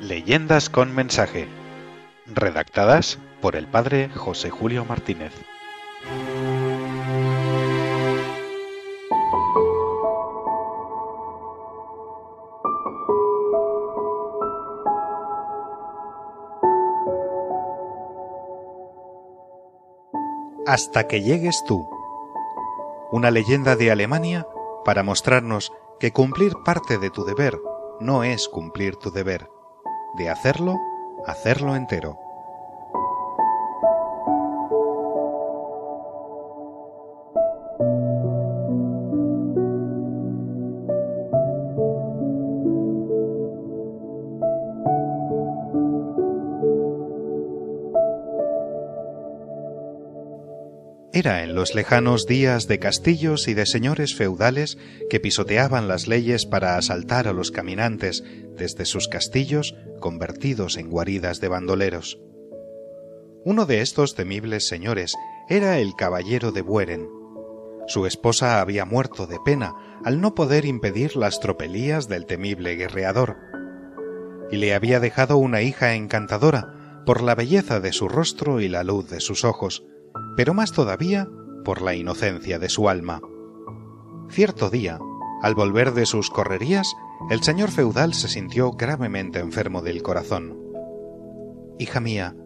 Leyendas con mensaje. Redactadas por el padre José Julio Martínez. Hasta que llegues tú. Una leyenda de Alemania para mostrarnos que cumplir parte de tu deber no es cumplir tu deber. De hacerlo, hacerlo entero. Era en los lejanos días de castillos y de señores feudales que pisoteaban las leyes para asaltar a los caminantes desde sus castillos convertidos en guaridas de bandoleros. Uno de estos temibles señores era el caballero de Bueren. Su esposa había muerto de pena al no poder impedir las tropelías del temible guerreador, y le había dejado una hija encantadora por la belleza de su rostro y la luz de sus ojos, pero más todavía por la inocencia de su alma. Cierto día, al volver de sus correrías, el señor feudal se sintió gravemente enfermo del corazón. Hija mía,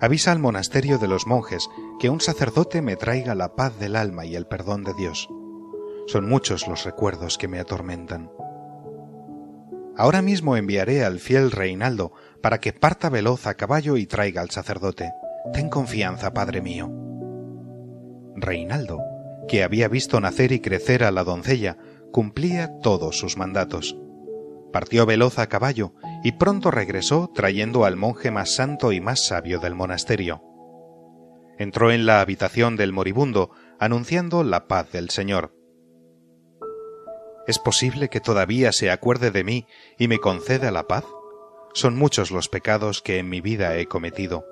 avisa al monasterio de los monjes que un sacerdote me traiga la paz del alma y el perdón de Dios. Son muchos los recuerdos que me atormentan. Ahora mismo enviaré al fiel Reinaldo para que parta veloz a caballo y traiga al sacerdote. Ten confianza, padre mío. Reinaldo, que había visto nacer y crecer a la doncella, cumplía todos sus mandatos. Partió veloz a caballo y pronto regresó trayendo al monje más santo y más sabio del monasterio. Entró en la habitación del moribundo anunciando la paz del Señor. ¿Es posible que todavía se acuerde de mí y me conceda la paz? Son muchos los pecados que en mi vida he cometido.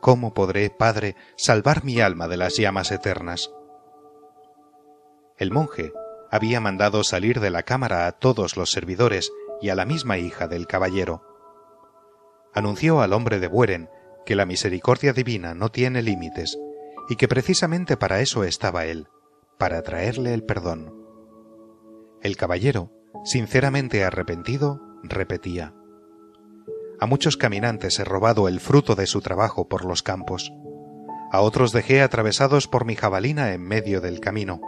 ¿Cómo podré, Padre, salvar mi alma de las llamas eternas? El monje había mandado salir de la cámara a todos los servidores y a la misma hija del caballero. Anunció al hombre de Bueren que la misericordia divina no tiene límites y que precisamente para eso estaba él, para traerle el perdón. El caballero, sinceramente arrepentido, repetía a muchos caminantes he robado el fruto de su trabajo por los campos. A otros dejé atravesados por mi jabalina en medio del camino.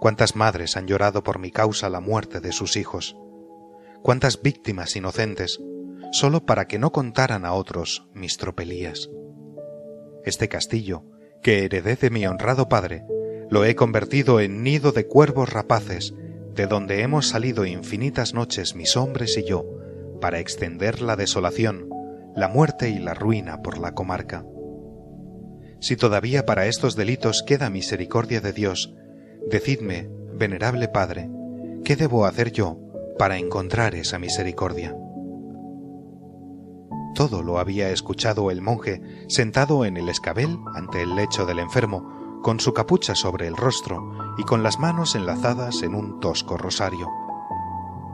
Cuántas madres han llorado por mi causa la muerte de sus hijos. Cuántas víctimas inocentes, solo para que no contaran a otros mis tropelías. Este castillo, que heredé de mi honrado padre, lo he convertido en nido de cuervos rapaces, de donde hemos salido infinitas noches mis hombres y yo, para extender la desolación, la muerte y la ruina por la comarca. Si todavía para estos delitos queda misericordia de Dios, decidme, venerable Padre, ¿qué debo hacer yo para encontrar esa misericordia? Todo lo había escuchado el monje sentado en el escabel ante el lecho del enfermo, con su capucha sobre el rostro y con las manos enlazadas en un tosco rosario.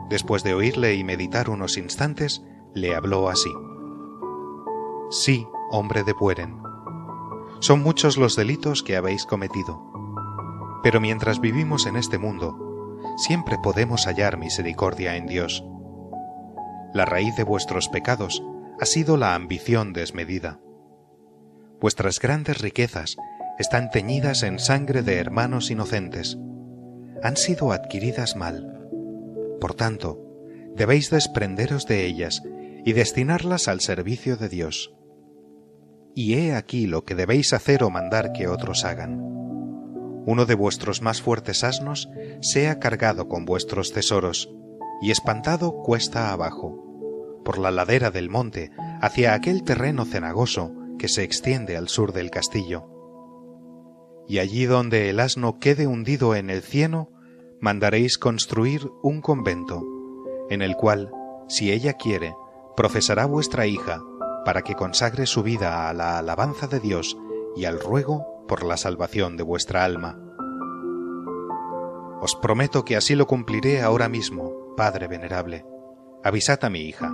Después de oírle y meditar unos instantes, le habló así. Sí, hombre de Bueren. Son muchos los delitos que habéis cometido. Pero mientras vivimos en este mundo, siempre podemos hallar misericordia en Dios. La raíz de vuestros pecados ha sido la ambición desmedida. Vuestras grandes riquezas están teñidas en sangre de hermanos inocentes. Han sido adquiridas mal por tanto, debéis desprenderos de ellas y destinarlas al servicio de Dios. Y he aquí lo que debéis hacer o mandar que otros hagan. Uno de vuestros más fuertes asnos sea cargado con vuestros tesoros, y espantado cuesta abajo, por la ladera del monte, hacia aquel terreno cenagoso que se extiende al sur del castillo. Y allí donde el asno quede hundido en el cieno, mandaréis construir un convento, en el cual, si ella quiere, profesará vuestra hija, para que consagre su vida a la alabanza de Dios y al ruego por la salvación de vuestra alma. Os prometo que así lo cumpliré ahora mismo, Padre venerable. Avisad a mi hija.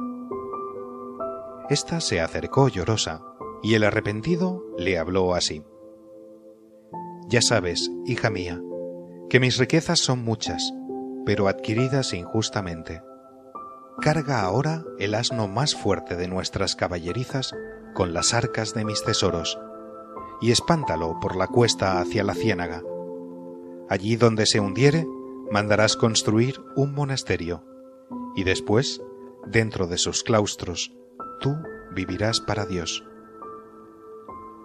Esta se acercó llorosa, y el arrepentido le habló así. Ya sabes, hija mía, que mis riquezas son muchas, pero adquiridas injustamente. Carga ahora el asno más fuerte de nuestras caballerizas con las arcas de mis tesoros, y espántalo por la cuesta hacia la ciénaga. Allí donde se hundiere, mandarás construir un monasterio, y después, dentro de sus claustros, tú vivirás para Dios.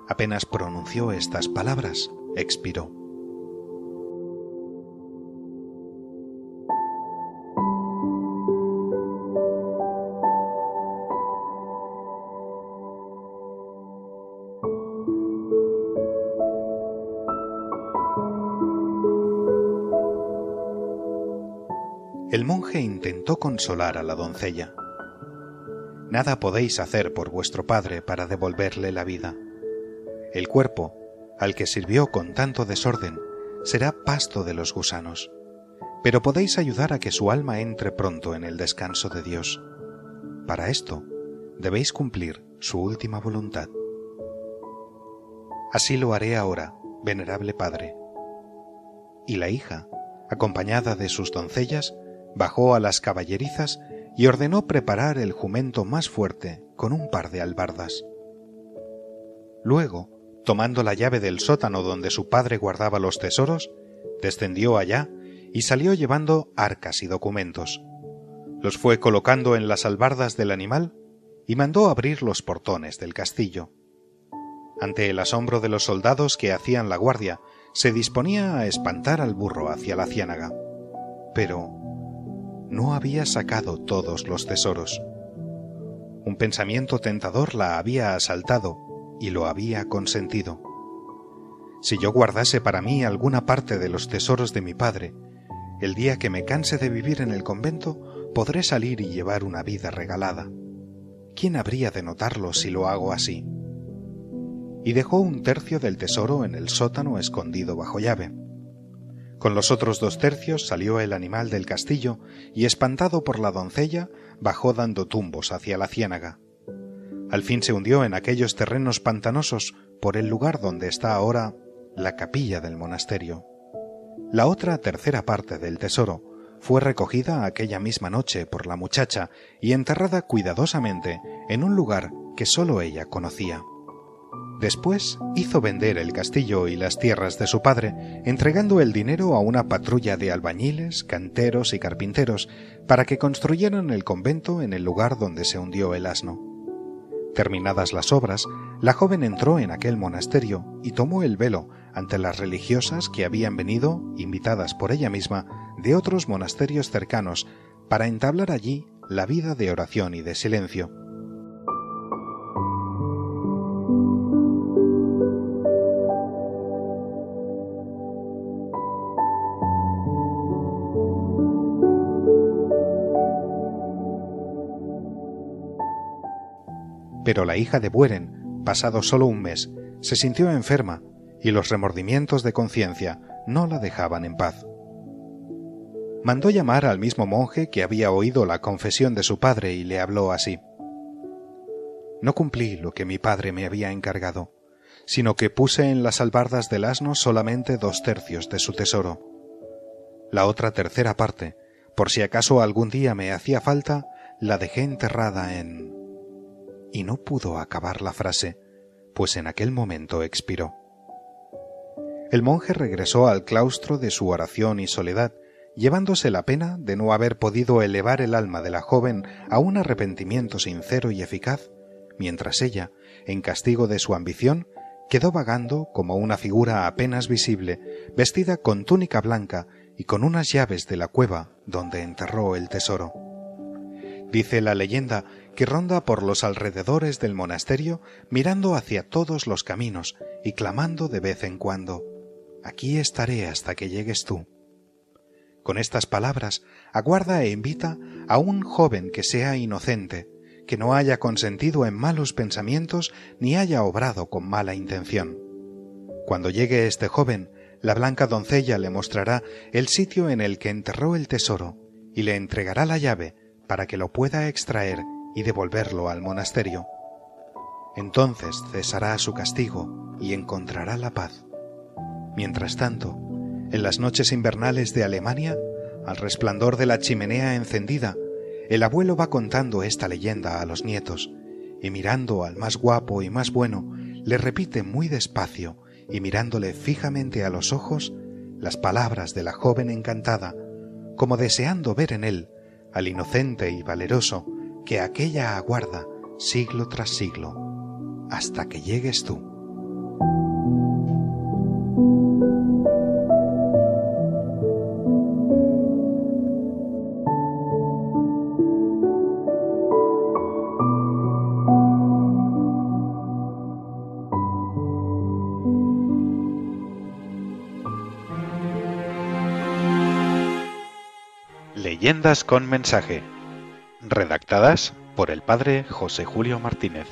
Apenas pronunció estas palabras, expiró. El monje intentó consolar a la doncella. Nada podéis hacer por vuestro padre para devolverle la vida. El cuerpo, al que sirvió con tanto desorden, será pasto de los gusanos, pero podéis ayudar a que su alma entre pronto en el descanso de Dios. Para esto, debéis cumplir su última voluntad. Así lo haré ahora, venerable Padre. Y la hija, acompañada de sus doncellas, bajó a las caballerizas y ordenó preparar el jumento más fuerte con un par de albardas. Luego, tomando la llave del sótano donde su padre guardaba los tesoros, descendió allá y salió llevando arcas y documentos. Los fue colocando en las albardas del animal y mandó abrir los portones del castillo. Ante el asombro de los soldados que hacían la guardia, se disponía a espantar al burro hacia la ciénaga. Pero no había sacado todos los tesoros. Un pensamiento tentador la había asaltado y lo había consentido. Si yo guardase para mí alguna parte de los tesoros de mi padre, el día que me canse de vivir en el convento, podré salir y llevar una vida regalada. ¿Quién habría de notarlo si lo hago así? Y dejó un tercio del tesoro en el sótano escondido bajo llave. Con los otros dos tercios salió el animal del castillo y, espantado por la doncella, bajó dando tumbos hacia la ciénaga. Al fin se hundió en aquellos terrenos pantanosos por el lugar donde está ahora la capilla del monasterio. La otra tercera parte del tesoro fue recogida aquella misma noche por la muchacha y enterrada cuidadosamente en un lugar que sólo ella conocía. Después hizo vender el castillo y las tierras de su padre, entregando el dinero a una patrulla de albañiles, canteros y carpinteros para que construyeran el convento en el lugar donde se hundió el asno. Terminadas las obras, la joven entró en aquel monasterio y tomó el velo ante las religiosas que habían venido, invitadas por ella misma, de otros monasterios cercanos, para entablar allí la vida de oración y de silencio. Pero la hija de Bueren, pasado solo un mes, se sintió enferma y los remordimientos de conciencia no la dejaban en paz. Mandó llamar al mismo monje que había oído la confesión de su padre y le habló así. No cumplí lo que mi padre me había encargado, sino que puse en las albardas del asno solamente dos tercios de su tesoro. La otra tercera parte, por si acaso algún día me hacía falta, la dejé enterrada en y no pudo acabar la frase, pues en aquel momento expiró. El monje regresó al claustro de su oración y soledad, llevándose la pena de no haber podido elevar el alma de la joven a un arrepentimiento sincero y eficaz, mientras ella, en castigo de su ambición, quedó vagando como una figura apenas visible, vestida con túnica blanca y con unas llaves de la cueva donde enterró el tesoro. Dice la leyenda que ronda por los alrededores del monasterio mirando hacia todos los caminos y clamando de vez en cuando Aquí estaré hasta que llegues tú. Con estas palabras aguarda e invita a un joven que sea inocente, que no haya consentido en malos pensamientos ni haya obrado con mala intención. Cuando llegue este joven, la blanca doncella le mostrará el sitio en el que enterró el tesoro y le entregará la llave para que lo pueda extraer y devolverlo al monasterio. Entonces cesará su castigo y encontrará la paz. Mientras tanto, en las noches invernales de Alemania, al resplandor de la chimenea encendida, el abuelo va contando esta leyenda a los nietos, y mirando al más guapo y más bueno, le repite muy despacio y mirándole fijamente a los ojos las palabras de la joven encantada, como deseando ver en él al inocente y valeroso que aquella aguarda siglo tras siglo, hasta que llegues tú. Leyendas con mensaje. Redactadas por el padre José Julio Martínez.